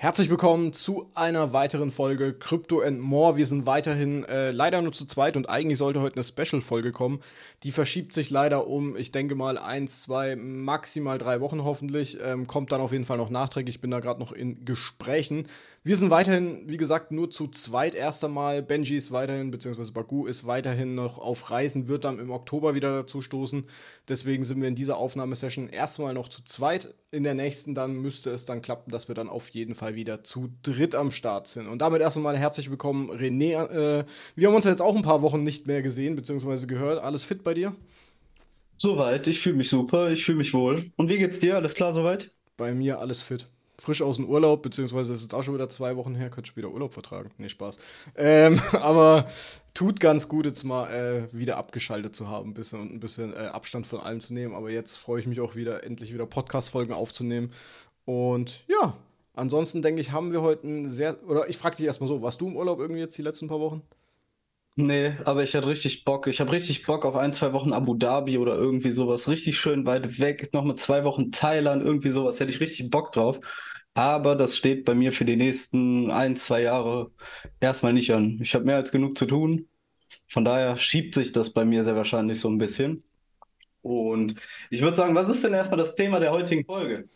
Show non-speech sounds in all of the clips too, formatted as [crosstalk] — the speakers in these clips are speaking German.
Herzlich willkommen zu einer weiteren Folge Crypto and More. Wir sind weiterhin äh, leider nur zu zweit und eigentlich sollte heute eine Special-Folge kommen. Die verschiebt sich leider um, ich denke mal, eins, zwei, maximal drei Wochen hoffentlich. Ähm, kommt dann auf jeden Fall noch nachträglich. Ich bin da gerade noch in Gesprächen. Wir sind weiterhin, wie gesagt, nur zu zweit erst einmal. Benji ist weiterhin, beziehungsweise Bagu ist weiterhin noch auf Reisen, wird dann im Oktober wieder dazu stoßen. Deswegen sind wir in dieser Aufnahmesession erstmal noch zu zweit. In der nächsten dann müsste es dann klappen, dass wir dann auf jeden Fall wieder zu dritt am Start sind. Und damit erst einmal herzlich willkommen, René. Äh, wir haben uns jetzt auch ein paar Wochen nicht mehr gesehen, beziehungsweise gehört. Alles fit bei dir? Soweit, ich fühle mich super, ich fühle mich wohl. Und wie geht's dir? Alles klar soweit? Bei mir alles fit frisch aus dem Urlaub, beziehungsweise ist jetzt auch schon wieder zwei Wochen her, könnte wieder Urlaub vertragen. Nee, Spaß. Ähm, [laughs] aber tut ganz gut, jetzt mal äh, wieder abgeschaltet zu haben bisschen und ein bisschen äh, Abstand von allem zu nehmen. Aber jetzt freue ich mich auch wieder, endlich wieder Podcast-Folgen aufzunehmen. Und ja, ansonsten denke ich, haben wir heute ein sehr, oder ich frage dich erstmal so, warst du im Urlaub irgendwie jetzt die letzten paar Wochen? Nee, aber ich hatte richtig Bock. Ich habe richtig Bock auf ein, zwei Wochen Abu Dhabi oder irgendwie sowas. Richtig schön weit weg. Noch mit zwei Wochen Thailand, irgendwie sowas. Hätte ich richtig Bock drauf. Aber das steht bei mir für die nächsten ein, zwei Jahre erstmal nicht an. Ich habe mehr als genug zu tun. Von daher schiebt sich das bei mir sehr wahrscheinlich so ein bisschen. Und ich würde sagen, was ist denn erstmal das Thema der heutigen Folge?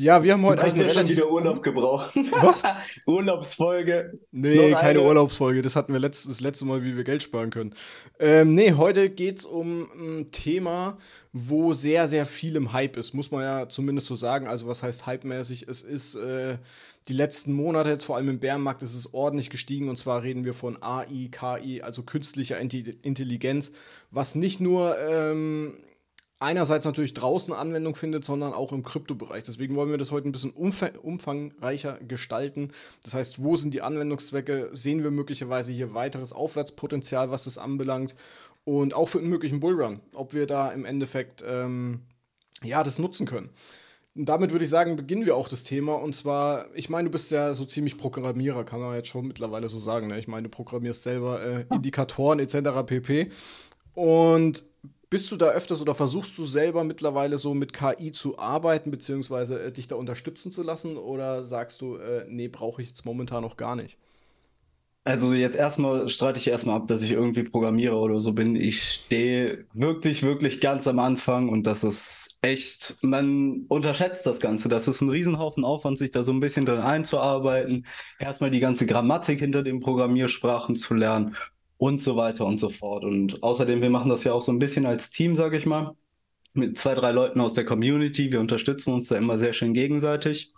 Ja, wir haben heute eigentlich schon wieder Urlaub gebraucht. [laughs] [laughs] Was? Urlaubsfolge. Nee, keine Urlaubsfolge. Das hatten wir letztes, das letzte Mal, wie wir Geld sparen können. Ähm, nee, heute geht es um ein Thema, wo sehr, sehr viel im Hype ist. Muss man ja zumindest so sagen. Also, was heißt hypemäßig? Es ist äh, die letzten Monate, jetzt vor allem im Bärenmarkt, ist es ordentlich gestiegen. Und zwar reden wir von AI, KI, also künstlicher Intelligenz, was nicht nur. Ähm, einerseits natürlich draußen Anwendung findet, sondern auch im Kryptobereich. Deswegen wollen wir das heute ein bisschen umfangreicher gestalten. Das heißt, wo sind die Anwendungszwecke? Sehen wir möglicherweise hier weiteres Aufwärtspotenzial, was das anbelangt? Und auch für einen möglichen Bullrun, ob wir da im Endeffekt ähm, ja, das nutzen können. Und damit würde ich sagen, beginnen wir auch das Thema. Und zwar, ich meine, du bist ja so ziemlich Programmierer, kann man jetzt schon mittlerweile so sagen. Ne? Ich meine, du programmierst selber äh, Indikatoren etc. pp. Und bist du da öfters oder versuchst du selber mittlerweile so mit KI zu arbeiten, beziehungsweise äh, dich da unterstützen zu lassen? Oder sagst du, äh, nee, brauche ich jetzt momentan noch gar nicht? Also jetzt erstmal streite ich erstmal ab, dass ich irgendwie Programmierer oder so bin. Ich stehe wirklich, wirklich ganz am Anfang und das ist echt, man unterschätzt das Ganze. Das ist ein Riesenhaufen Aufwand, sich da so ein bisschen drin einzuarbeiten. Erstmal die ganze Grammatik hinter den Programmiersprachen zu lernen und so weiter und so fort. Und außerdem, wir machen das ja auch so ein bisschen als Team, sage ich mal, mit zwei, drei Leuten aus der Community. Wir unterstützen uns da immer sehr schön gegenseitig.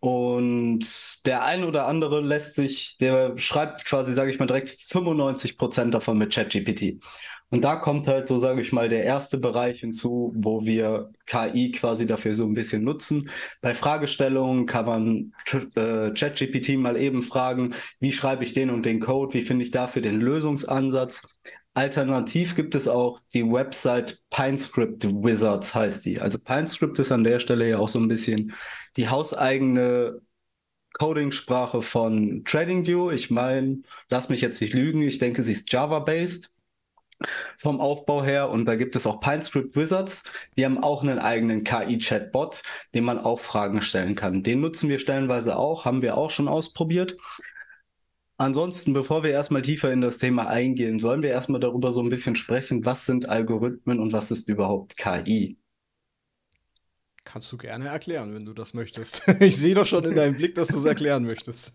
Und der ein oder andere lässt sich, der schreibt quasi, sage ich mal, direkt 95 Prozent davon mit ChatGPT. Und da kommt halt so, sage ich mal, der erste Bereich hinzu, wo wir KI quasi dafür so ein bisschen nutzen. Bei Fragestellungen kann man äh, ChatGPT mal eben fragen, wie schreibe ich den und den Code, wie finde ich dafür den Lösungsansatz. Alternativ gibt es auch die Website PineScript Wizards heißt die. Also PineScript ist an der Stelle ja auch so ein bisschen die hauseigene Coding-Sprache von TradingView. Ich meine, lass mich jetzt nicht lügen, ich denke, sie ist Java-based vom Aufbau her. Und da gibt es auch PineScript Wizards. Die haben auch einen eigenen KI-Chatbot, den man auch Fragen stellen kann. Den nutzen wir stellenweise auch, haben wir auch schon ausprobiert. Ansonsten, bevor wir erstmal tiefer in das Thema eingehen, sollen wir erstmal darüber so ein bisschen sprechen, was sind Algorithmen und was ist überhaupt KI? Kannst du gerne erklären, wenn du das möchtest. [laughs] Ich sehe doch schon in deinem Blick, dass du es erklären möchtest.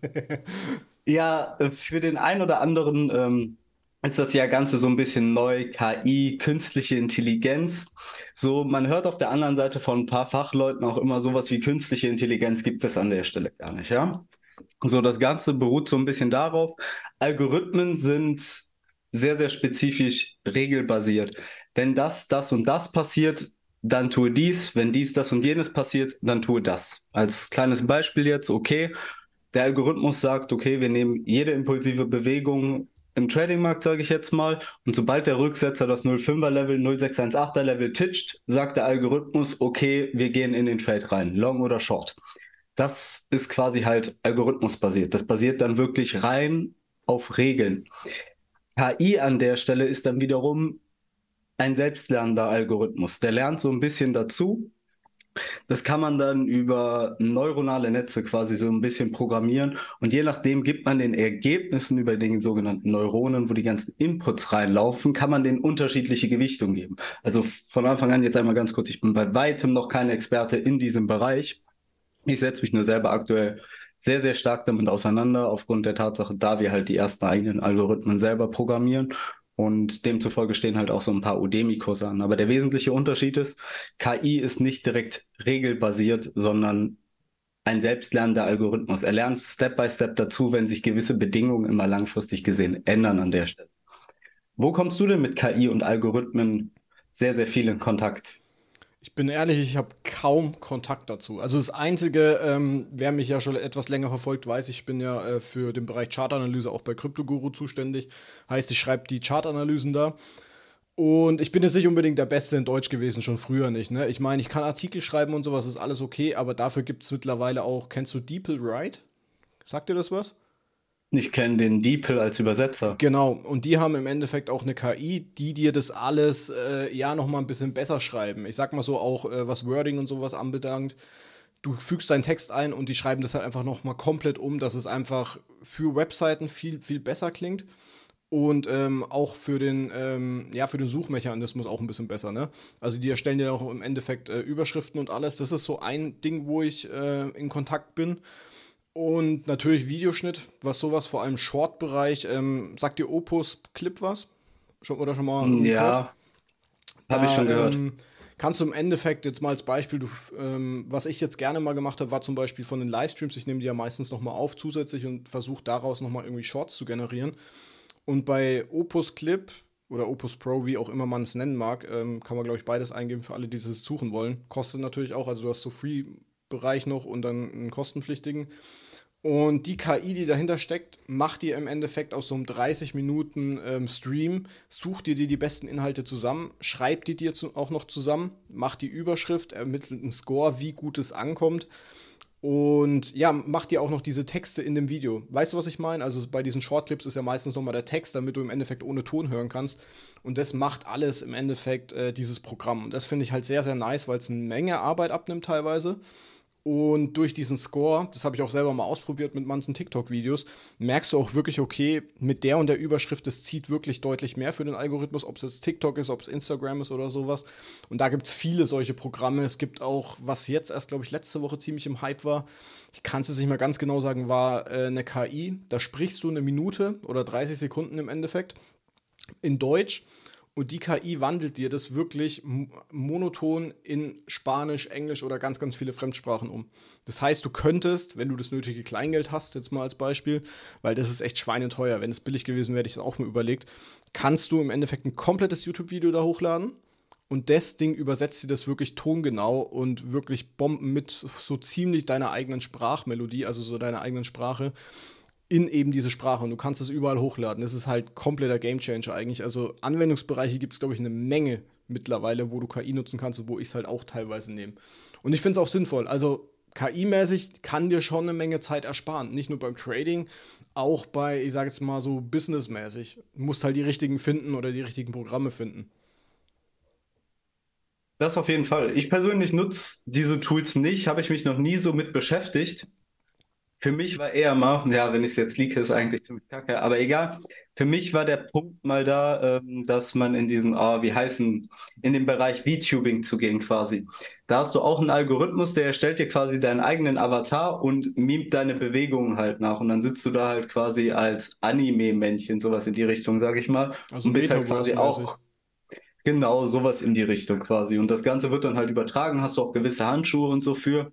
[laughs] ja, für den einen oder anderen ähm, ist das ja Ganze so ein bisschen neu, KI, künstliche Intelligenz. So, man hört auf der anderen Seite von ein paar Fachleuten auch immer sowas wie künstliche Intelligenz gibt es an der Stelle gar nicht, ja? So, das Ganze beruht so ein bisschen darauf, Algorithmen sind sehr, sehr spezifisch regelbasiert. Wenn das, das und das passiert, dann tue dies. Wenn dies, das und jenes passiert, dann tue das. Als kleines Beispiel jetzt, okay, der Algorithmus sagt, okay, wir nehmen jede impulsive Bewegung im Tradingmarkt, sage ich jetzt mal. Und sobald der Rücksetzer das 05er Level, 0618er Level titscht, sagt der Algorithmus, okay, wir gehen in den Trade rein, long oder short. Das ist quasi halt algorithmusbasiert. Das basiert dann wirklich rein auf Regeln. KI an der Stelle ist dann wiederum ein selbstlernender Algorithmus. Der lernt so ein bisschen dazu Das kann man dann über neuronale Netze quasi so ein bisschen programmieren und je nachdem gibt man den Ergebnissen über den sogenannten Neuronen, wo die ganzen Inputs reinlaufen, kann man den unterschiedliche Gewichtung geben. Also von Anfang an jetzt einmal ganz kurz, ich bin bei weitem noch kein Experte in diesem Bereich. Ich setze mich nur selber aktuell sehr, sehr stark damit auseinander, aufgrund der Tatsache, da wir halt die ersten eigenen Algorithmen selber programmieren und demzufolge stehen halt auch so ein paar Udemy-Kurse an. Aber der wesentliche Unterschied ist, KI ist nicht direkt regelbasiert, sondern ein selbstlernender Algorithmus. Er lernt Step by Step dazu, wenn sich gewisse Bedingungen immer langfristig gesehen ändern an der Stelle. Wo kommst du denn mit KI und Algorithmen sehr, sehr viel in Kontakt? Ich bin ehrlich, ich habe kaum Kontakt dazu. Also das Einzige, ähm, wer mich ja schon etwas länger verfolgt, weiß, ich bin ja äh, für den Bereich Chartanalyse auch bei CryptoGuru zuständig. Heißt, ich schreibe die Chartanalysen da. Und ich bin jetzt nicht unbedingt der Beste in Deutsch gewesen, schon früher nicht. Ne? Ich meine, ich kann Artikel schreiben und sowas, ist alles okay, aber dafür gibt es mittlerweile auch, kennst du DeepL Write? Sagt dir das was? Ich kenne den DeepL als Übersetzer. Genau, und die haben im Endeffekt auch eine KI, die dir das alles äh, ja nochmal ein bisschen besser schreiben. Ich sag mal so auch, äh, was Wording und sowas anbelangt. Du fügst deinen Text ein und die schreiben das halt einfach nochmal komplett um, dass es einfach für Webseiten viel, viel besser klingt. Und ähm, auch für den, ähm, ja, für den Suchmechanismus auch ein bisschen besser, ne? Also die erstellen ja auch im Endeffekt äh, Überschriften und alles. Das ist so ein Ding, wo ich äh, in Kontakt bin. Und natürlich Videoschnitt, was sowas, vor allem Short-Bereich. Ähm, sagt dir Opus Clip was? Schon, oder schon mal? Ja, habe ich schon gehört. Ähm, kannst du im Endeffekt jetzt mal als Beispiel, du, ähm, was ich jetzt gerne mal gemacht habe, war zum Beispiel von den Livestreams, ich nehme die ja meistens nochmal auf zusätzlich und versuche daraus nochmal irgendwie Shorts zu generieren. Und bei Opus Clip oder Opus Pro, wie auch immer man es nennen mag, ähm, kann man, glaube ich, beides eingeben für alle, die es suchen wollen. Kostet natürlich auch, also du hast so Free-Bereich noch und dann einen kostenpflichtigen. Und die KI, die dahinter steckt, macht dir im Endeffekt aus so einem 30 Minuten ähm, Stream, sucht dir die besten Inhalte zusammen, schreibt die dir zu, auch noch zusammen, macht die Überschrift, ermittelt einen Score, wie gut es ankommt. Und ja, macht dir auch noch diese Texte in dem Video. Weißt du, was ich meine? Also bei diesen Shortclips ist ja meistens nochmal der Text, damit du im Endeffekt ohne Ton hören kannst. Und das macht alles im Endeffekt äh, dieses Programm. Und das finde ich halt sehr, sehr nice, weil es eine Menge Arbeit abnimmt teilweise. Und durch diesen Score, das habe ich auch selber mal ausprobiert mit manchen TikTok-Videos, merkst du auch wirklich, okay, mit der und der Überschrift, das zieht wirklich deutlich mehr für den Algorithmus, ob es jetzt TikTok ist, ob es Instagram ist oder sowas. Und da gibt es viele solche Programme. Es gibt auch, was jetzt erst, glaube ich, letzte Woche ziemlich im Hype war, ich kann es jetzt nicht mehr ganz genau sagen, war äh, eine KI. Da sprichst du eine Minute oder 30 Sekunden im Endeffekt in Deutsch und die KI wandelt dir das wirklich monoton in Spanisch, Englisch oder ganz, ganz viele Fremdsprachen um. Das heißt, du könntest, wenn du das nötige Kleingeld hast, jetzt mal als Beispiel, weil das ist echt schweineteuer, wenn es billig gewesen wäre, hätte ich es auch mal überlegt, kannst du im Endeffekt ein komplettes YouTube-Video da hochladen und das Ding übersetzt dir das wirklich tongenau und wirklich Bomben mit so ziemlich deiner eigenen Sprachmelodie, also so deiner eigenen Sprache in eben diese Sprache und du kannst es überall hochladen. Das ist halt kompletter Gamechanger eigentlich. Also Anwendungsbereiche gibt es, glaube ich, eine Menge mittlerweile, wo du KI nutzen kannst und wo ich es halt auch teilweise nehme. Und ich finde es auch sinnvoll. Also KI-mäßig kann dir schon eine Menge Zeit ersparen. Nicht nur beim Trading, auch bei, ich sage jetzt mal so, businessmäßig. Du musst halt die richtigen finden oder die richtigen Programme finden. Das auf jeden Fall. Ich persönlich nutze diese Tools nicht, habe ich mich noch nie so mit beschäftigt. Für mich war eher mal, ja, wenn ich es jetzt leake, ist eigentlich ziemlich kacke, aber egal. Für mich war der Punkt mal da, ähm, dass man in diesen, ah, wie heißen, in den Bereich VTubing zu gehen quasi. Da hast du auch einen Algorithmus, der erstellt dir quasi deinen eigenen Avatar und mimt deine Bewegungen halt nach. Und dann sitzt du da halt quasi als Anime-Männchen, sowas in die Richtung, sag ich mal. Also und bist halt quasi auch. Genau, sowas in die Richtung quasi. Und das Ganze wird dann halt übertragen, hast du auch gewisse Handschuhe und so für.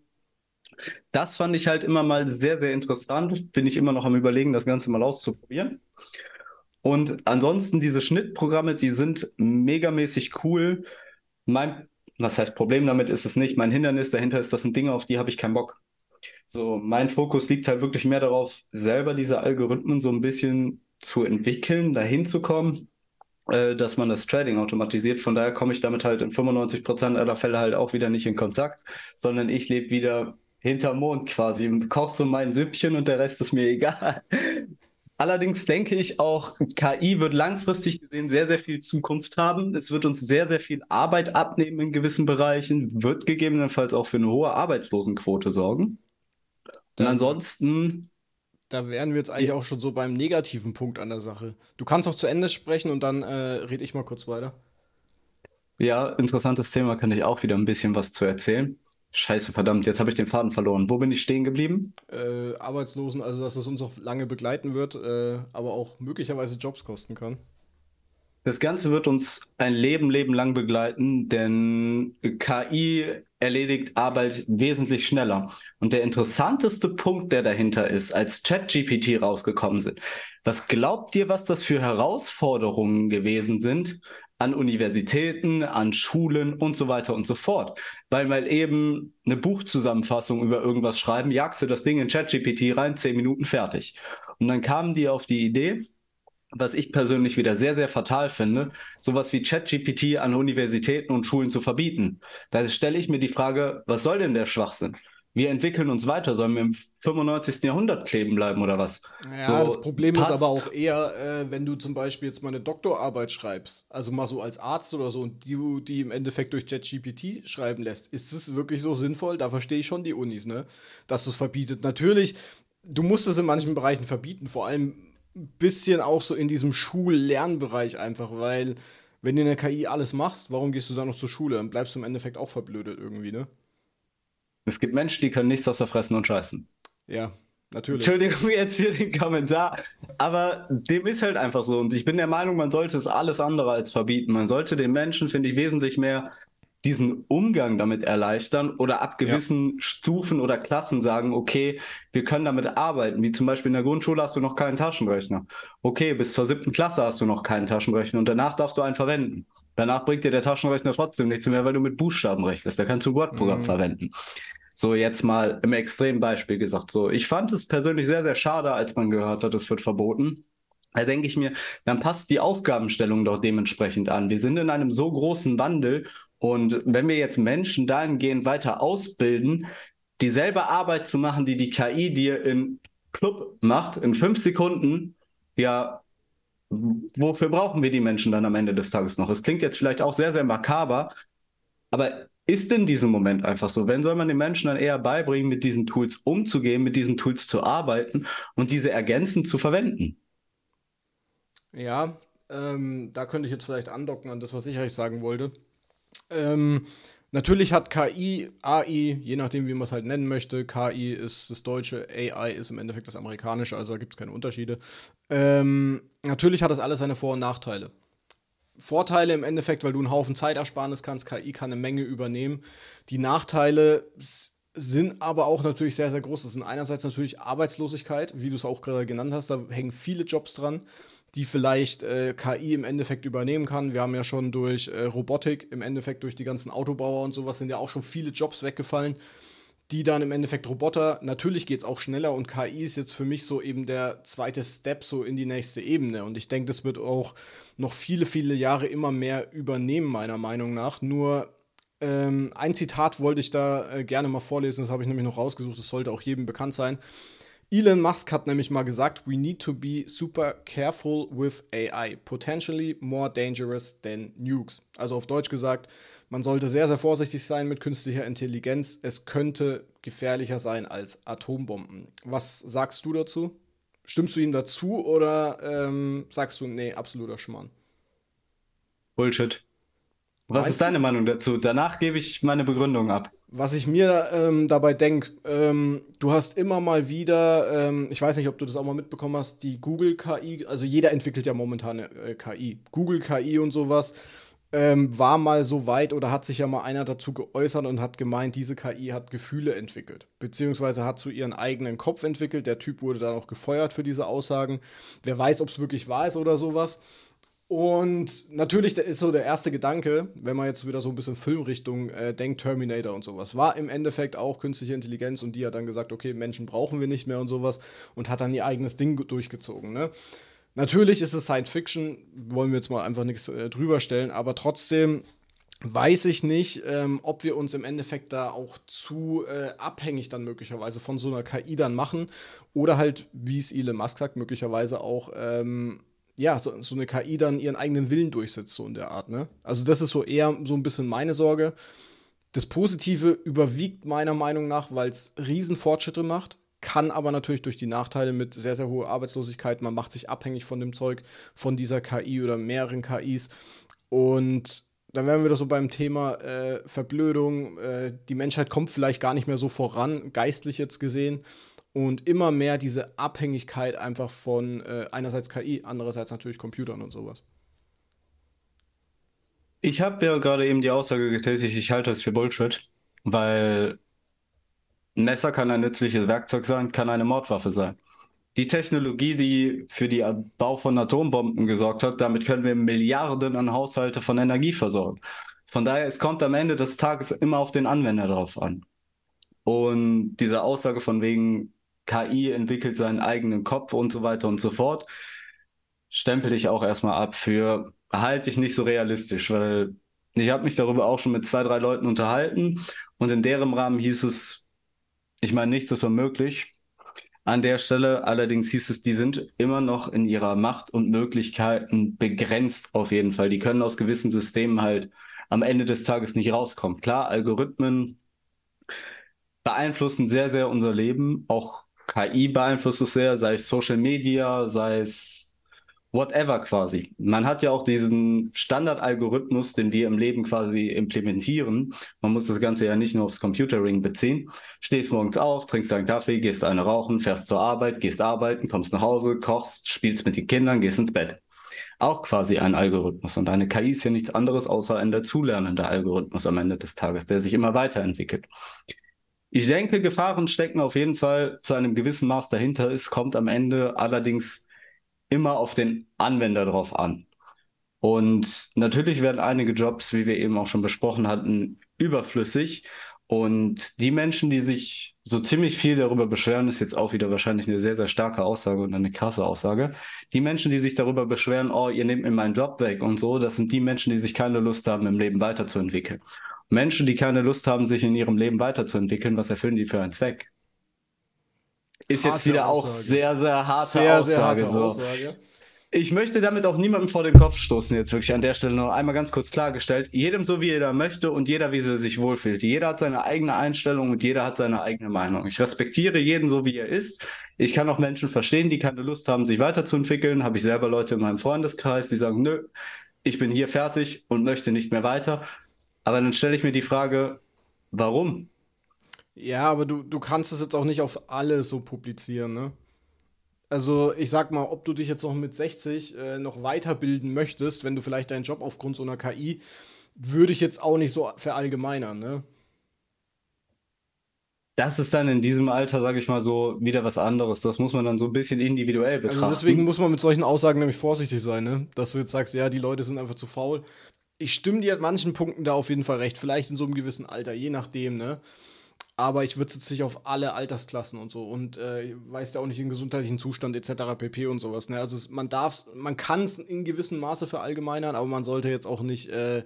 Das fand ich halt immer mal sehr, sehr interessant. Bin ich immer noch am Überlegen, das Ganze mal auszuprobieren. Und ansonsten diese Schnittprogramme, die sind megamäßig cool. Mein, was heißt Problem damit ist es nicht. Mein Hindernis dahinter ist, das sind Dinge, auf die habe ich keinen Bock. So, mein Fokus liegt halt wirklich mehr darauf, selber diese Algorithmen so ein bisschen zu entwickeln, dahin zu kommen, äh, dass man das Trading automatisiert. Von daher komme ich damit halt in 95 Prozent aller Fälle halt auch wieder nicht in Kontakt, sondern ich lebe wieder hinterm Mond quasi. Kochst so mein Süppchen und der Rest ist mir egal. [laughs] Allerdings denke ich auch, KI wird langfristig gesehen sehr, sehr viel Zukunft haben. Es wird uns sehr, sehr viel Arbeit abnehmen in gewissen Bereichen, wird gegebenenfalls auch für eine hohe Arbeitslosenquote sorgen. Und ansonsten. Da wären wir jetzt eigentlich auch schon so beim negativen Punkt an der Sache. Du kannst auch zu Ende sprechen und dann äh, rede ich mal kurz weiter. Ja, interessantes Thema, kann ich auch wieder ein bisschen was zu erzählen. Scheiße, verdammt, jetzt habe ich den Faden verloren. Wo bin ich stehen geblieben? Äh, Arbeitslosen, also dass es uns auch lange begleiten wird, äh, aber auch möglicherweise Jobs kosten kann. Das Ganze wird uns ein Leben, Leben lang begleiten, denn KI erledigt Arbeit wesentlich schneller. Und der interessanteste Punkt, der dahinter ist, als ChatGPT rausgekommen sind, was glaubt ihr, was das für Herausforderungen gewesen sind, an Universitäten, an Schulen und so weiter und so fort. Weil mal eben eine Buchzusammenfassung über irgendwas schreiben, jagst du das Ding in ChatGPT rein, zehn Minuten fertig. Und dann kamen die auf die Idee, was ich persönlich wieder sehr, sehr fatal finde, sowas wie ChatGPT an Universitäten und Schulen zu verbieten. Da stelle ich mir die Frage, was soll denn der Schwachsinn? Wir entwickeln uns weiter. Sollen wir im 95. Jahrhundert kleben bleiben oder was? Ja, so, das Problem passt. ist aber auch eher, äh, wenn du zum Beispiel jetzt mal eine Doktorarbeit schreibst, also mal so als Arzt oder so, und die, die im Endeffekt durch JetGPT schreiben lässt. Ist es wirklich so sinnvoll? Da verstehe ich schon die Unis, ne? Dass es verbietet. Natürlich, du musst es in manchen Bereichen verbieten, vor allem ein bisschen auch so in diesem Schullernbereich einfach, weil wenn du in der KI alles machst, warum gehst du dann noch zur Schule? Dann bleibst du im Endeffekt auch verblödet irgendwie, ne? Es gibt Menschen, die können nichts außer fressen und scheißen. Ja, natürlich. Entschuldigung jetzt für den Kommentar, aber dem ist halt einfach so. Und ich bin der Meinung, man sollte es alles andere als verbieten. Man sollte den Menschen, finde ich, wesentlich mehr diesen Umgang damit erleichtern oder ab gewissen ja. Stufen oder Klassen sagen, okay, wir können damit arbeiten. Wie zum Beispiel in der Grundschule hast du noch keinen Taschenrechner. Okay, bis zur siebten Klasse hast du noch keinen Taschenrechner und danach darfst du einen verwenden. Danach bringt dir der Taschenrechner trotzdem nichts mehr, weil du mit Buchstaben rechnest. Da kannst du Word-Programm mhm. verwenden. So jetzt mal im Extrembeispiel gesagt. So, ich fand es persönlich sehr, sehr schade, als man gehört hat, es wird verboten. Da denke ich mir, dann passt die Aufgabenstellung doch dementsprechend an. Wir sind in einem so großen Wandel und wenn wir jetzt Menschen dahingehend weiter ausbilden, dieselbe Arbeit zu machen, die die KI dir im Club macht, in fünf Sekunden, ja, wofür brauchen wir die Menschen dann am Ende des Tages noch? Es klingt jetzt vielleicht auch sehr, sehr makaber, aber ist in diesem Moment einfach so. Wenn soll man den Menschen dann eher beibringen, mit diesen Tools umzugehen, mit diesen Tools zu arbeiten und diese ergänzend zu verwenden? Ja, ähm, da könnte ich jetzt vielleicht andocken an das, was ich euch sagen wollte. Ähm, natürlich hat KI, AI, je nachdem, wie man es halt nennen möchte, KI ist das Deutsche, AI ist im Endeffekt das Amerikanische, also da gibt es keine Unterschiede. Ähm, natürlich hat das alles seine Vor- und Nachteile. Vorteile im Endeffekt, weil du einen Haufen Zeitersparnis kannst, KI kann eine Menge übernehmen. Die Nachteile sind aber auch natürlich sehr, sehr groß. Das sind einerseits natürlich Arbeitslosigkeit, wie du es auch gerade genannt hast, da hängen viele Jobs dran, die vielleicht äh, KI im Endeffekt übernehmen kann. Wir haben ja schon durch äh, Robotik, im Endeffekt durch die ganzen Autobauer und sowas sind ja auch schon viele Jobs weggefallen die dann im Endeffekt Roboter, natürlich geht es auch schneller und KI ist jetzt für mich so eben der zweite Step so in die nächste Ebene. Und ich denke, das wird auch noch viele, viele Jahre immer mehr übernehmen, meiner Meinung nach. Nur ähm, ein Zitat wollte ich da äh, gerne mal vorlesen, das habe ich nämlich noch rausgesucht, das sollte auch jedem bekannt sein. Elon Musk hat nämlich mal gesagt, we need to be super careful with AI, potentially more dangerous than nukes. Also auf Deutsch gesagt, man sollte sehr, sehr vorsichtig sein mit künstlicher Intelligenz. Es könnte gefährlicher sein als Atombomben. Was sagst du dazu? Stimmst du ihm dazu oder ähm, sagst du, nee, absoluter Schmarrn? Bullshit. Was Meinst ist deine? Meinung dazu? Danach gebe ich meine Begründung ab. Was ich mir ähm, dabei denke, ähm, du hast immer mal wieder, ähm, ich weiß nicht, ob du das auch mal mitbekommen hast, die Google KI, also jeder entwickelt ja momentan eine äh, KI. Google KI und sowas ähm, war mal so weit oder hat sich ja mal einer dazu geäußert und hat gemeint, diese KI hat Gefühle entwickelt, beziehungsweise hat zu ihren eigenen Kopf entwickelt. Der Typ wurde dann auch gefeuert für diese Aussagen. Wer weiß, ob es wirklich wahr ist oder sowas. Und natürlich ist so der erste Gedanke, wenn man jetzt wieder so ein bisschen Filmrichtung äh, denkt, Terminator und sowas, war im Endeffekt auch künstliche Intelligenz und die hat dann gesagt, okay, Menschen brauchen wir nicht mehr und sowas und hat dann ihr eigenes Ding durchgezogen. Ne? Natürlich ist es Science Fiction, wollen wir jetzt mal einfach nichts äh, drüber stellen, aber trotzdem weiß ich nicht, ähm, ob wir uns im Endeffekt da auch zu äh, abhängig dann möglicherweise von so einer KI dann machen oder halt, wie es Elon Musk sagt, möglicherweise auch ähm, ja, so, so, eine KI dann ihren eigenen Willen durchsetzt, so in der Art, ne? Also das ist so eher so ein bisschen meine Sorge. Das Positive überwiegt meiner Meinung nach, weil es Riesenfortschritte macht, kann aber natürlich durch die Nachteile mit sehr, sehr hoher Arbeitslosigkeit, man macht sich abhängig von dem Zeug, von dieser KI oder mehreren KIs und dann wären wir doch so beim Thema äh, Verblödung. Äh, die Menschheit kommt vielleicht gar nicht mehr so voran, geistlich jetzt gesehen. Und immer mehr diese Abhängigkeit einfach von äh, einerseits KI, andererseits natürlich Computern und sowas. Ich habe ja gerade eben die Aussage getätigt, ich halte es für Bullshit, weil ein Messer kann ein nützliches Werkzeug sein, kann eine Mordwaffe sein die Technologie, die für den Bau von Atombomben gesorgt hat, damit können wir Milliarden an Haushalte von Energie versorgen. Von daher, es kommt am Ende des Tages immer auf den Anwender drauf an. Und diese Aussage von wegen KI entwickelt seinen eigenen Kopf und so weiter und so fort, stempel ich auch erstmal ab für, halte ich nicht so realistisch, weil ich habe mich darüber auch schon mit zwei, drei Leuten unterhalten und in deren Rahmen hieß es, ich meine, nichts ist unmöglich. An der Stelle allerdings hieß es, die sind immer noch in ihrer Macht und Möglichkeiten begrenzt auf jeden Fall. Die können aus gewissen Systemen halt am Ende des Tages nicht rauskommen. Klar, Algorithmen beeinflussen sehr, sehr unser Leben. Auch KI beeinflusst es sehr, sei es Social Media, sei es whatever quasi. Man hat ja auch diesen Standardalgorithmus, den wir im Leben quasi implementieren. Man muss das Ganze ja nicht nur aufs Computering beziehen. Stehst morgens auf, trinkst einen Kaffee, gehst eine rauchen, fährst zur Arbeit, gehst arbeiten, kommst nach Hause, kochst, spielst mit den Kindern, gehst ins Bett. Auch quasi ein Algorithmus. Und eine KI ist ja nichts anderes außer ein dazulernender Algorithmus am Ende des Tages, der sich immer weiterentwickelt. Ich denke, Gefahren stecken auf jeden Fall zu einem gewissen Maß dahinter. Es kommt am Ende allerdings immer auf den Anwender drauf an. Und natürlich werden einige Jobs, wie wir eben auch schon besprochen hatten, überflüssig. Und die Menschen, die sich so ziemlich viel darüber beschweren, ist jetzt auch wieder wahrscheinlich eine sehr, sehr starke Aussage und eine krasse Aussage. Die Menschen, die sich darüber beschweren, oh, ihr nehmt mir meinen Job weg und so, das sind die Menschen, die sich keine Lust haben, im Leben weiterzuentwickeln. Menschen, die keine Lust haben, sich in ihrem Leben weiterzuentwickeln, was erfüllen die für einen Zweck? Ist harte jetzt wieder Aussage. auch sehr, sehr harte sehr, Aussage. Sehr harte so. Aussage. Ich möchte damit auch niemandem vor den Kopf stoßen, jetzt wirklich an der Stelle noch einmal ganz kurz klargestellt. Jedem so, wie jeder möchte und jeder, wie er sich wohlfühlt. Jeder hat seine eigene Einstellung und jeder hat seine eigene Meinung. Ich respektiere jeden so, wie er ist. Ich kann auch Menschen verstehen, die keine Lust haben, sich weiterzuentwickeln. Habe ich selber Leute in meinem Freundeskreis, die sagen, nö, ich bin hier fertig und möchte nicht mehr weiter. Aber dann stelle ich mir die Frage, warum? Ja, aber du, du kannst es jetzt auch nicht auf alle so publizieren, ne? Also, ich sag mal, ob du dich jetzt noch mit 60 äh, noch weiterbilden möchtest, wenn du vielleicht deinen Job aufgrund so einer KI, würde ich jetzt auch nicht so verallgemeinern, ne? Das ist dann in diesem Alter, sage ich mal so, wieder was anderes. Das muss man dann so ein bisschen individuell also betrachten. Also deswegen muss man mit solchen Aussagen nämlich vorsichtig sein, ne? Dass du jetzt sagst, ja, die Leute sind einfach zu faul. Ich stimme dir an manchen Punkten da auf jeden Fall recht. Vielleicht in so einem gewissen Alter, je nachdem, ne? Aber ich würde jetzt nicht auf alle Altersklassen und so und äh, weiß ja auch nicht den gesundheitlichen Zustand etc. pp und sowas. Ne? Also es, man darf, man kann es in gewissem Maße verallgemeinern, aber man sollte jetzt auch nicht äh,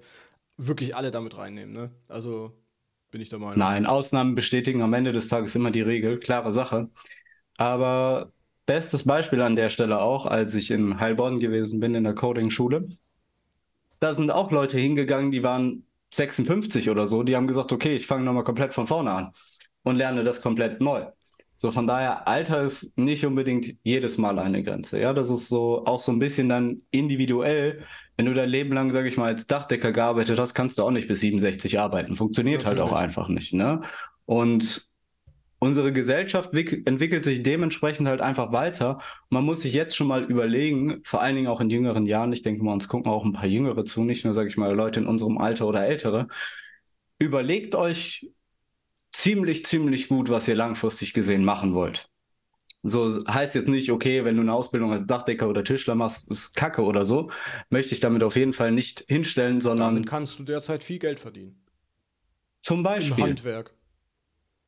wirklich alle damit reinnehmen. Ne? Also bin ich der Meinung. Nein, Ausnahmen bestätigen am Ende des Tages immer die Regel, klare Sache. Aber bestes Beispiel an der Stelle auch, als ich in Heilbronn gewesen bin in der Coding-Schule. Da sind auch Leute hingegangen, die waren 56 oder so, die haben gesagt, okay, ich fange nochmal komplett von vorne an und lerne das komplett neu. So, von daher, Alter ist nicht unbedingt jedes Mal eine Grenze. Ja, das ist so auch so ein bisschen dann individuell. Wenn du dein Leben lang, sag ich mal, als Dachdecker gearbeitet hast, kannst du auch nicht bis 67 arbeiten. Funktioniert Natürlich. halt auch einfach nicht, ne? Und unsere Gesellschaft entwickelt sich dementsprechend halt einfach weiter. Man muss sich jetzt schon mal überlegen, vor allen Dingen auch in jüngeren Jahren, ich denke mal, uns gucken auch ein paar Jüngere zu, nicht nur, sage ich mal, Leute in unserem Alter oder Ältere. Überlegt euch ziemlich, ziemlich gut, was ihr langfristig gesehen machen wollt. So heißt jetzt nicht, okay, wenn du eine Ausbildung als Dachdecker oder Tischler machst, ist Kacke oder so. Möchte ich damit auf jeden Fall nicht hinstellen, sondern. Damit kannst du derzeit viel Geld verdienen. Zum Beispiel. Im Handwerk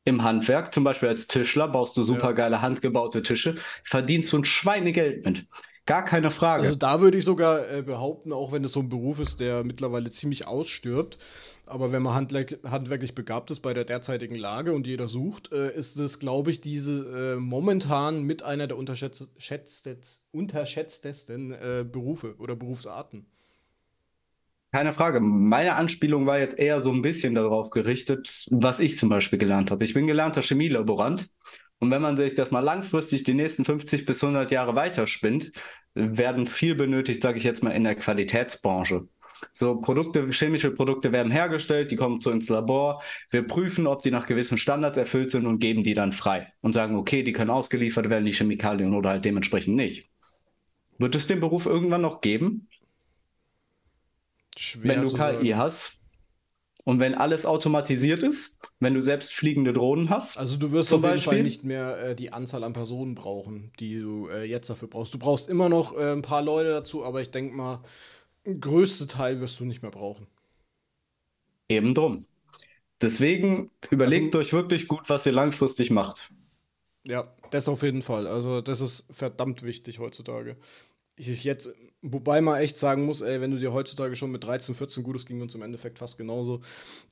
im Handwerk, zum Beispiel als Tischler, baust du super geile handgebaute Tische, verdienst du ein Schweinegeld mit. Gar keine Frage. Also da würde ich sogar äh, behaupten, auch wenn es so ein Beruf ist, der mittlerweile ziemlich ausstirbt, aber wenn man handwerklich begabt ist bei der derzeitigen Lage und jeder sucht, äh, ist es, glaube ich, diese äh, momentan mit einer der unterschätztesten äh, Berufe oder Berufsarten. Keine Frage. Meine Anspielung war jetzt eher so ein bisschen darauf gerichtet, was ich zum Beispiel gelernt habe. Ich bin gelernter Chemielaborant. Und wenn man sich das mal langfristig die nächsten 50 bis 100 Jahre weiterspinnt, werden viel benötigt, sage ich jetzt mal, in der Qualitätsbranche. So Produkte, chemische Produkte werden hergestellt, die kommen zu ins Labor. Wir prüfen, ob die nach gewissen Standards erfüllt sind und geben die dann frei und sagen, okay, die können ausgeliefert werden, die Chemikalien oder halt dementsprechend nicht. Wird es den Beruf irgendwann noch geben? Schwer wenn du KI hast und wenn alles automatisiert ist, wenn du selbst fliegende Drohnen hast. Also du wirst auf jeden Beispiel. Fall nicht mehr äh, die Anzahl an Personen brauchen, die du äh, jetzt dafür brauchst. Du brauchst immer noch äh, ein paar Leute dazu, aber ich denke mal, größte Teil wirst du nicht mehr brauchen. Eben drum. Deswegen überlegt also, euch wirklich gut, was ihr langfristig macht. Ja, das auf jeden Fall. Also, das ist verdammt wichtig heutzutage. Ich jetzt, wobei man echt sagen muss, ey, wenn du dir heutzutage schon mit 13, 14 Gutes ging uns im Endeffekt fast genauso,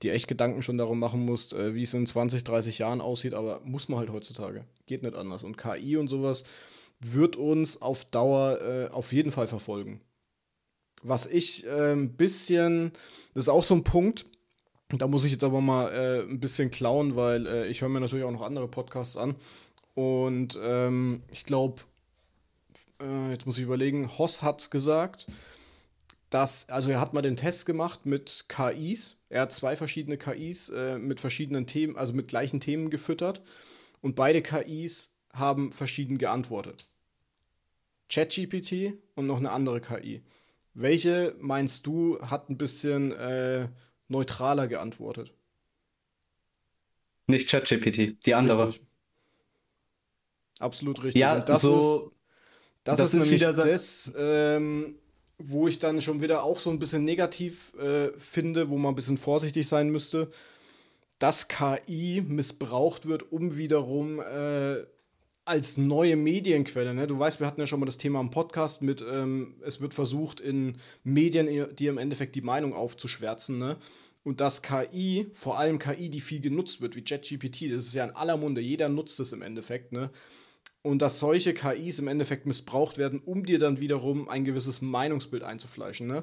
die echt Gedanken schon darum machen musst, äh, wie es in 20, 30 Jahren aussieht, aber muss man halt heutzutage. Geht nicht anders. Und KI und sowas wird uns auf Dauer äh, auf jeden Fall verfolgen. Was ich äh, ein bisschen, das ist auch so ein Punkt, da muss ich jetzt aber mal äh, ein bisschen klauen, weil äh, ich höre mir natürlich auch noch andere Podcasts an. Und ähm, ich glaube, äh, jetzt muss ich überlegen, Hoss hat gesagt, dass, also er hat mal den Test gemacht mit KIs. Er hat zwei verschiedene KIs äh, mit verschiedenen Themen, also mit gleichen Themen gefüttert. Und beide KIs haben verschieden geantwortet. ChatGPT und noch eine andere KI. Welche meinst du hat ein bisschen äh, neutraler geantwortet? Nicht ChatGPT, die andere. Richtig. Absolut richtig. Ja, das so. Das, das ist, ist, nämlich das, ähm, wo ich dann schon wieder auch so ein bisschen negativ äh, finde, wo man ein bisschen vorsichtig sein müsste, dass KI missbraucht wird, um wiederum äh, als neue Medienquelle. Ne? Du weißt, wir hatten ja schon mal das Thema im Podcast mit, ähm, es wird versucht, in Medien dir im Endeffekt die Meinung aufzuschwärzen. Ne? Und dass KI, vor allem KI, die viel genutzt wird, wie ChatGPT, das ist ja in aller Munde, jeder nutzt es im Endeffekt. Ne? Und dass solche KIs im Endeffekt missbraucht werden, um dir dann wiederum ein gewisses Meinungsbild einzufleischen. Ne?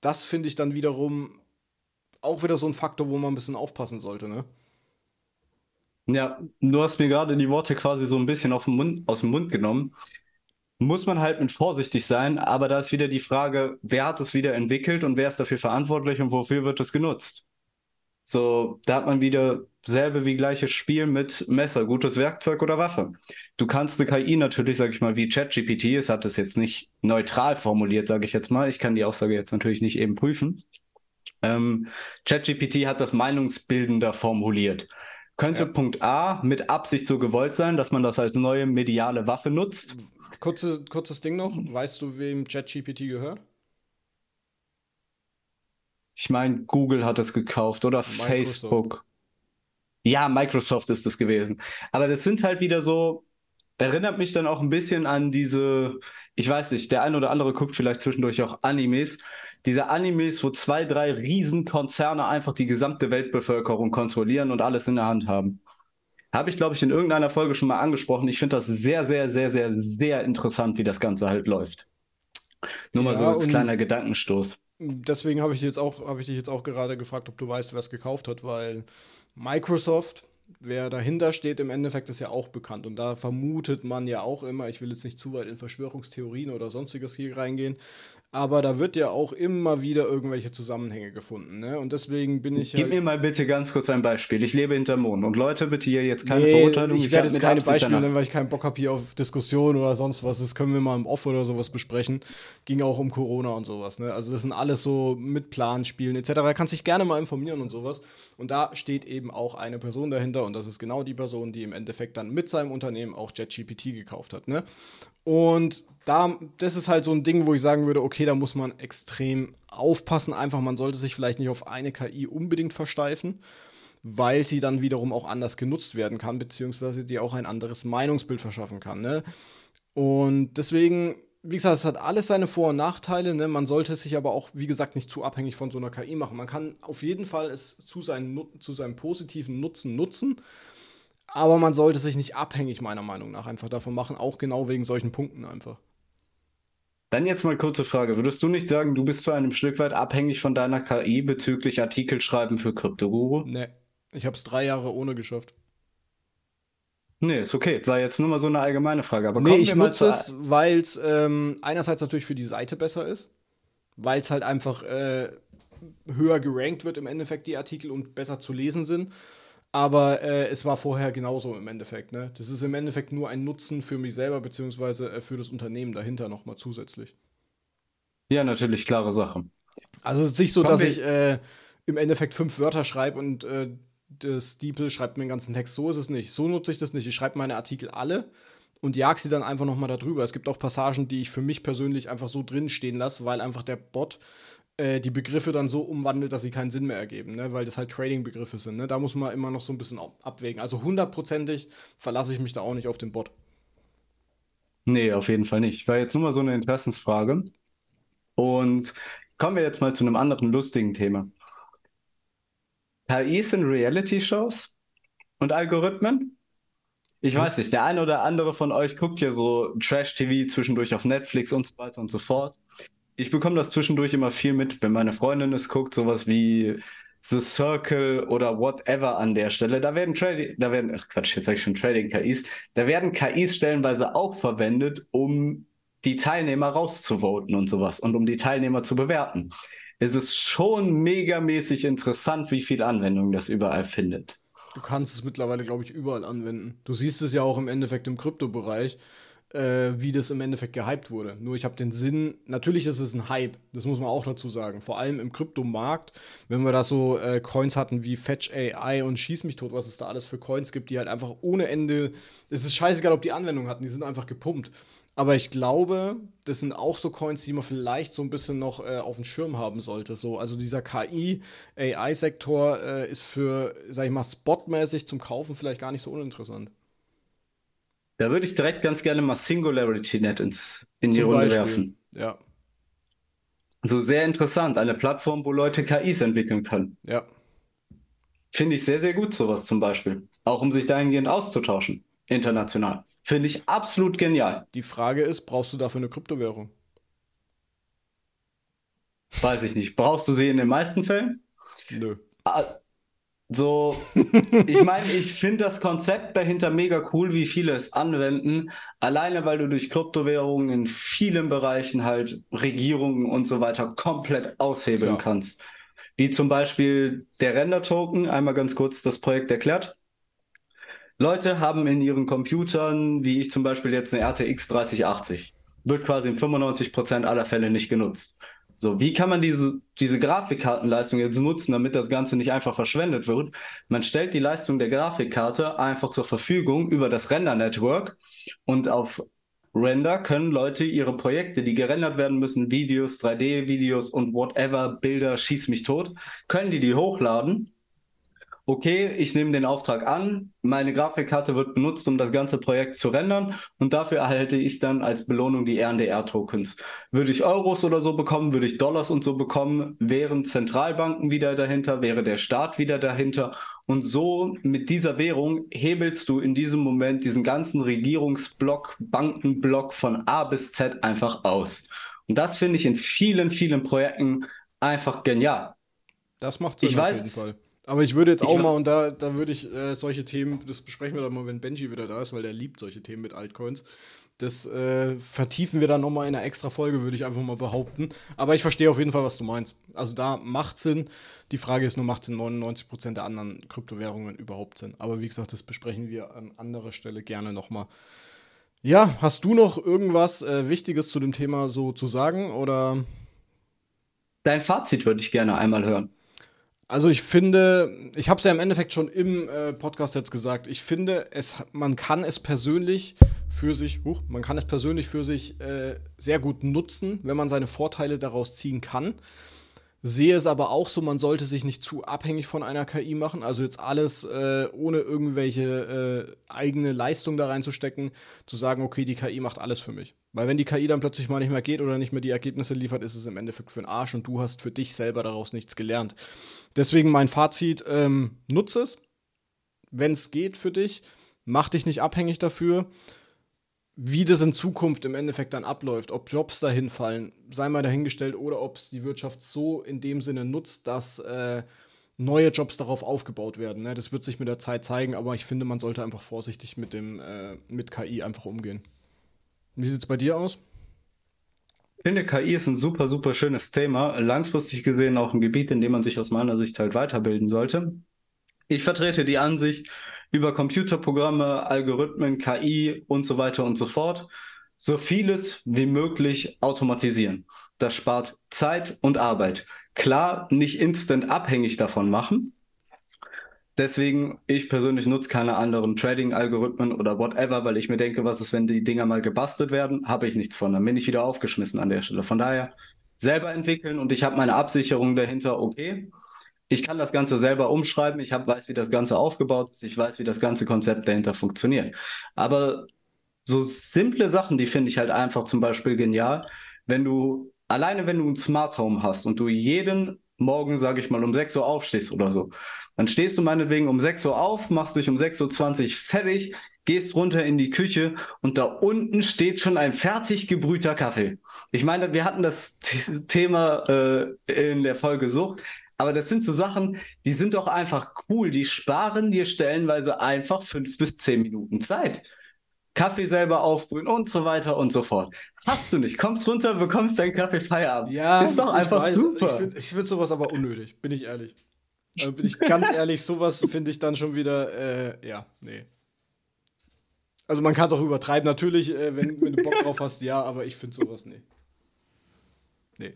Das finde ich dann wiederum auch wieder so ein Faktor, wo man ein bisschen aufpassen sollte. Ne? Ja, du hast mir gerade die Worte quasi so ein bisschen Mund, aus dem Mund genommen. Muss man halt mit vorsichtig sein, aber da ist wieder die Frage, wer hat es wieder entwickelt und wer ist dafür verantwortlich und wofür wird es genutzt? So, da hat man wieder selbe wie gleiches Spiel mit Messer, gutes Werkzeug oder Waffe. Du kannst eine KI natürlich, sag ich mal, wie ChatGPT, es hat es jetzt nicht neutral formuliert, sage ich jetzt mal. Ich kann die Aussage jetzt natürlich nicht eben prüfen. Ähm, ChatGPT hat das meinungsbildender formuliert. Könnte ja. Punkt A mit Absicht so gewollt sein, dass man das als neue mediale Waffe nutzt? Kurze, kurzes Ding noch. Weißt du, wem ChatGPT gehört? Ich meine, Google hat es gekauft oder Microsoft. Facebook. Ja, Microsoft ist es gewesen. Aber das sind halt wieder so, erinnert mich dann auch ein bisschen an diese, ich weiß nicht, der ein oder andere guckt vielleicht zwischendurch auch Animes diese Animes, wo zwei, drei Riesenkonzerne einfach die gesamte Weltbevölkerung kontrollieren und alles in der Hand haben. Habe ich, glaube ich, in irgendeiner Folge schon mal angesprochen. Ich finde das sehr, sehr, sehr, sehr, sehr interessant, wie das Ganze halt läuft. Nur mal ja, so als kleiner Gedankenstoß. Deswegen habe ich, hab ich dich jetzt auch gerade gefragt, ob du weißt, wer es gekauft hat, weil Microsoft wer dahinter steht, im Endeffekt ist ja auch bekannt. Und da vermutet man ja auch immer, ich will jetzt nicht zu weit in Verschwörungstheorien oder sonstiges hier reingehen, aber da wird ja auch immer wieder irgendwelche Zusammenhänge gefunden. Ne? Und deswegen bin ich. Gib halt mir mal bitte ganz kurz ein Beispiel. Ich lebe hinter Mond. Und Leute, bitte hier jetzt keine nee, Verurteilung. Ich, ich werde jetzt keine Beispiele nennen, weil ich keinen Bock habe hier auf Diskussionen oder sonst was. Das können wir mal im Off oder sowas besprechen. Ging auch um Corona und sowas. Ne? Also, das sind alles so mit Planspielen etc. Da kannst dich gerne mal informieren und sowas. Und da steht eben auch eine Person dahinter. Und das ist genau die Person, die im Endeffekt dann mit seinem Unternehmen auch JetGPT gekauft hat. Ne? Und da, das ist halt so ein Ding, wo ich sagen würde, okay, da muss man extrem aufpassen. Einfach, man sollte sich vielleicht nicht auf eine KI unbedingt versteifen, weil sie dann wiederum auch anders genutzt werden kann, beziehungsweise dir auch ein anderes Meinungsbild verschaffen kann. Ne? Und deswegen wie gesagt, es hat alles seine Vor- und Nachteile. Ne? Man sollte sich aber auch, wie gesagt, nicht zu abhängig von so einer KI machen. Man kann auf jeden Fall es zu, seinen, zu seinem positiven Nutzen nutzen, aber man sollte sich nicht abhängig, meiner Meinung nach, einfach davon machen, auch genau wegen solchen Punkten einfach. Dann jetzt mal kurze Frage. Würdest du nicht sagen, du bist zu einem Stück weit abhängig von deiner KI bezüglich Artikelschreiben für Kryptoguru? Nee, ich habe es drei Jahre ohne geschafft. Nee, ist okay. War jetzt nur mal so eine allgemeine Frage. Aber nee, ich nutze es, weil es ähm, einerseits natürlich für die Seite besser ist, weil es halt einfach äh, höher gerankt wird im Endeffekt, die Artikel und besser zu lesen sind. Aber äh, es war vorher genauso im Endeffekt. Ne? Das ist im Endeffekt nur ein Nutzen für mich selber, beziehungsweise äh, für das Unternehmen dahinter nochmal zusätzlich. Ja, natürlich, klare Sache. Also es ist nicht so, Komm, dass ich äh, im Endeffekt fünf Wörter schreibe und äh, das DeepL schreibt mir den ganzen Text. So ist es nicht. So nutze ich das nicht. Ich schreibe meine Artikel alle und jag sie dann einfach nochmal darüber. Es gibt auch Passagen, die ich für mich persönlich einfach so drin stehen lasse, weil einfach der Bot äh, die Begriffe dann so umwandelt, dass sie keinen Sinn mehr ergeben, ne? weil das halt Trading-Begriffe sind. Ne? Da muss man immer noch so ein bisschen abwägen. Also hundertprozentig verlasse ich mich da auch nicht auf den Bot. Nee, auf jeden Fall nicht. War jetzt nur mal so eine Interessensfrage. Und kommen wir jetzt mal zu einem anderen lustigen Thema. KIs in Reality-Shows und Algorithmen? Ich Was? weiß nicht, der eine oder andere von euch guckt ja so Trash-TV zwischendurch auf Netflix und so weiter und so fort. Ich bekomme das zwischendurch immer viel mit, wenn meine Freundin es guckt, sowas wie The Circle oder whatever an der Stelle. Da werden Trading, da werden, ach Quatsch, jetzt sage ich schon Trading-KIs, da werden KIs stellenweise auch verwendet, um die Teilnehmer rauszuvoten und sowas und um die Teilnehmer zu bewerten es ist schon megamäßig interessant, wie viele Anwendungen das überall findet. Du kannst es mittlerweile, glaube ich, überall anwenden. Du siehst es ja auch im Endeffekt im Kryptobereich, äh, wie das im Endeffekt gehypt wurde. Nur ich habe den Sinn, natürlich ist es ein Hype, das muss man auch dazu sagen. Vor allem im Kryptomarkt, wenn wir da so äh, Coins hatten wie Fetch AI und Schieß mich tot, was es da alles für Coins gibt, die halt einfach ohne Ende, es ist scheißegal, ob die Anwendung hatten, die sind einfach gepumpt. Aber ich glaube, das sind auch so Coins, die man vielleicht so ein bisschen noch äh, auf dem Schirm haben sollte. So, also dieser KI-AI-Sektor äh, ist für, sag ich mal, spotmäßig zum Kaufen vielleicht gar nicht so uninteressant. Da würde ich direkt ganz gerne mal SingularityNet ins, in die Runde Beispiel. werfen. Ja. So sehr interessant. Eine Plattform, wo Leute KIs entwickeln können. Ja. Finde ich sehr, sehr gut, sowas zum Beispiel. Auch um sich dahingehend auszutauschen. International. Finde ich absolut genial. Die Frage ist, brauchst du dafür eine Kryptowährung? Weiß ich nicht. Brauchst du sie in den meisten Fällen? Nö. So, ich meine, ich finde das Konzept dahinter mega cool, wie viele es anwenden. Alleine, weil du durch Kryptowährungen in vielen Bereichen halt Regierungen und so weiter komplett aushebeln Klar. kannst. Wie zum Beispiel der Render-Token, einmal ganz kurz das Projekt erklärt. Leute haben in ihren Computern, wie ich zum Beispiel jetzt eine RTX 3080, wird quasi in 95% aller Fälle nicht genutzt. So, wie kann man diese, diese Grafikkartenleistung jetzt nutzen, damit das Ganze nicht einfach verschwendet wird? Man stellt die Leistung der Grafikkarte einfach zur Verfügung über das Render-Network und auf Render können Leute ihre Projekte, die gerendert werden müssen, Videos, 3D-Videos und whatever, Bilder, schieß mich tot, können die die hochladen okay, ich nehme den Auftrag an, meine Grafikkarte wird benutzt, um das ganze Projekt zu rendern und dafür erhalte ich dann als Belohnung die RNDR-Tokens. Würde ich Euros oder so bekommen, würde ich Dollars und so bekommen, wären Zentralbanken wieder dahinter, wäre der Staat wieder dahinter und so mit dieser Währung hebelst du in diesem Moment diesen ganzen Regierungsblock, Bankenblock von A bis Z einfach aus. Und das finde ich in vielen, vielen Projekten einfach genial. Das macht Sinn ich auf weiß, jeden Fall. Aber ich würde jetzt auch mal, und da, da würde ich äh, solche Themen, das besprechen wir dann mal, wenn Benji wieder da ist, weil der liebt solche Themen mit Altcoins. Das äh, vertiefen wir dann nochmal in einer extra Folge, würde ich einfach mal behaupten. Aber ich verstehe auf jeden Fall, was du meinst. Also da macht Sinn. Die Frage ist nur, macht es in 99% der anderen Kryptowährungen überhaupt Sinn? Aber wie gesagt, das besprechen wir an anderer Stelle gerne nochmal. Ja, hast du noch irgendwas äh, Wichtiges zu dem Thema so zu sagen oder? Dein Fazit würde ich gerne einmal hören. Also ich finde, ich habe es ja im Endeffekt schon im äh, Podcast jetzt gesagt, ich finde, es, man kann es persönlich für sich, huch, man kann es persönlich für sich äh, sehr gut nutzen, wenn man seine Vorteile daraus ziehen kann. Sehe es aber auch so, man sollte sich nicht zu abhängig von einer KI machen. Also jetzt alles äh, ohne irgendwelche äh, eigene Leistung da reinzustecken, zu sagen, okay, die KI macht alles für mich. Weil wenn die KI dann plötzlich mal nicht mehr geht oder nicht mehr die Ergebnisse liefert, ist es im Endeffekt für den Arsch und du hast für dich selber daraus nichts gelernt. Deswegen mein Fazit, ähm, nutze es, wenn es geht für dich, mach dich nicht abhängig dafür wie das in Zukunft im Endeffekt dann abläuft, ob Jobs dahin fallen, sei mal dahingestellt, oder ob es die Wirtschaft so in dem Sinne nutzt, dass äh, neue Jobs darauf aufgebaut werden. Ne? Das wird sich mit der Zeit zeigen, aber ich finde, man sollte einfach vorsichtig mit dem äh, mit KI einfach umgehen. Wie sieht es bei dir aus? Ich finde, KI ist ein super, super schönes Thema. Langfristig gesehen auch ein Gebiet, in dem man sich aus meiner Sicht halt weiterbilden sollte. Ich vertrete die Ansicht, über Computerprogramme, Algorithmen, KI und so weiter und so fort, so vieles wie möglich automatisieren. Das spart Zeit und Arbeit. Klar, nicht instant abhängig davon machen. Deswegen, ich persönlich nutze keine anderen Trading-Algorithmen oder whatever, weil ich mir denke, was ist, wenn die Dinger mal gebastelt werden, habe ich nichts von. Dann bin ich wieder aufgeschmissen an der Stelle. Von daher selber entwickeln und ich habe meine Absicherung dahinter, okay, ich kann das Ganze selber umschreiben, ich hab, weiß, wie das Ganze aufgebaut ist, ich weiß, wie das ganze Konzept dahinter funktioniert. Aber so simple Sachen, die finde ich halt einfach zum Beispiel genial, wenn du, alleine wenn du ein Smart Home hast und du jeden Morgen, sage ich mal, um 6 Uhr aufstehst oder so, dann stehst du meinetwegen um 6 Uhr auf, machst dich um 6.20 Uhr fertig, gehst runter in die Küche und da unten steht schon ein fertig gebrühter Kaffee. Ich meine, wir hatten das Thema äh, in der Folge Sucht. Aber das sind so Sachen, die sind doch einfach cool. Die sparen dir stellenweise einfach fünf bis zehn Minuten Zeit. Kaffee selber aufbrühen und so weiter und so fort. Hast du nicht. Kommst runter, bekommst deinen Kaffee Feierabend. Ja, ist doch einfach weiß, super. Ich finde find sowas aber unnötig, bin ich ehrlich. Also bin ich ganz ehrlich, sowas finde ich dann schon wieder, äh, ja, nee. Also man kann es auch übertreiben, natürlich, äh, wenn, wenn, du Bock drauf hast, ja, aber ich finde sowas, nee. Nee.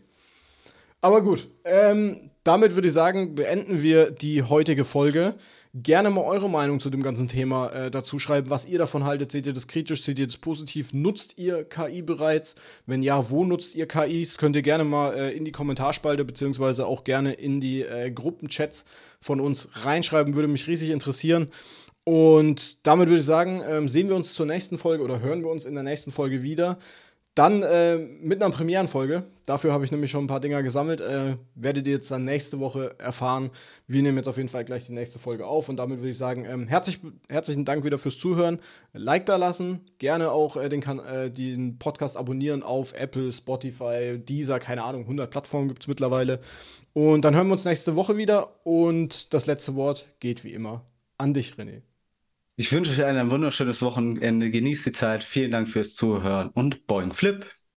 Aber gut, ähm, damit würde ich sagen, beenden wir die heutige Folge. Gerne mal eure Meinung zu dem ganzen Thema äh, dazu schreiben, was ihr davon haltet. Seht ihr das kritisch, seht ihr das positiv? Nutzt ihr KI bereits? Wenn ja, wo nutzt ihr KIs? Könnt ihr gerne mal äh, in die Kommentarspalte beziehungsweise auch gerne in die äh, Gruppenchats von uns reinschreiben. Würde mich riesig interessieren. Und damit würde ich sagen, ähm, sehen wir uns zur nächsten Folge oder hören wir uns in der nächsten Folge wieder. Dann äh, mit einer Premierenfolge. Dafür habe ich nämlich schon ein paar Dinger gesammelt. Äh, werdet ihr jetzt dann nächste Woche erfahren. Wir nehmen jetzt auf jeden Fall gleich die nächste Folge auf. Und damit würde ich sagen, ähm, herzlich, herzlichen Dank wieder fürs Zuhören. Like da lassen. Gerne auch äh, den, äh, den Podcast abonnieren auf Apple, Spotify, Deezer, keine Ahnung. 100 Plattformen gibt es mittlerweile. Und dann hören wir uns nächste Woche wieder. Und das letzte Wort geht wie immer an dich, René. Ich wünsche euch ein wunderschönes Wochenende. Genießt die Zeit. Vielen Dank fürs Zuhören und Boing Flip.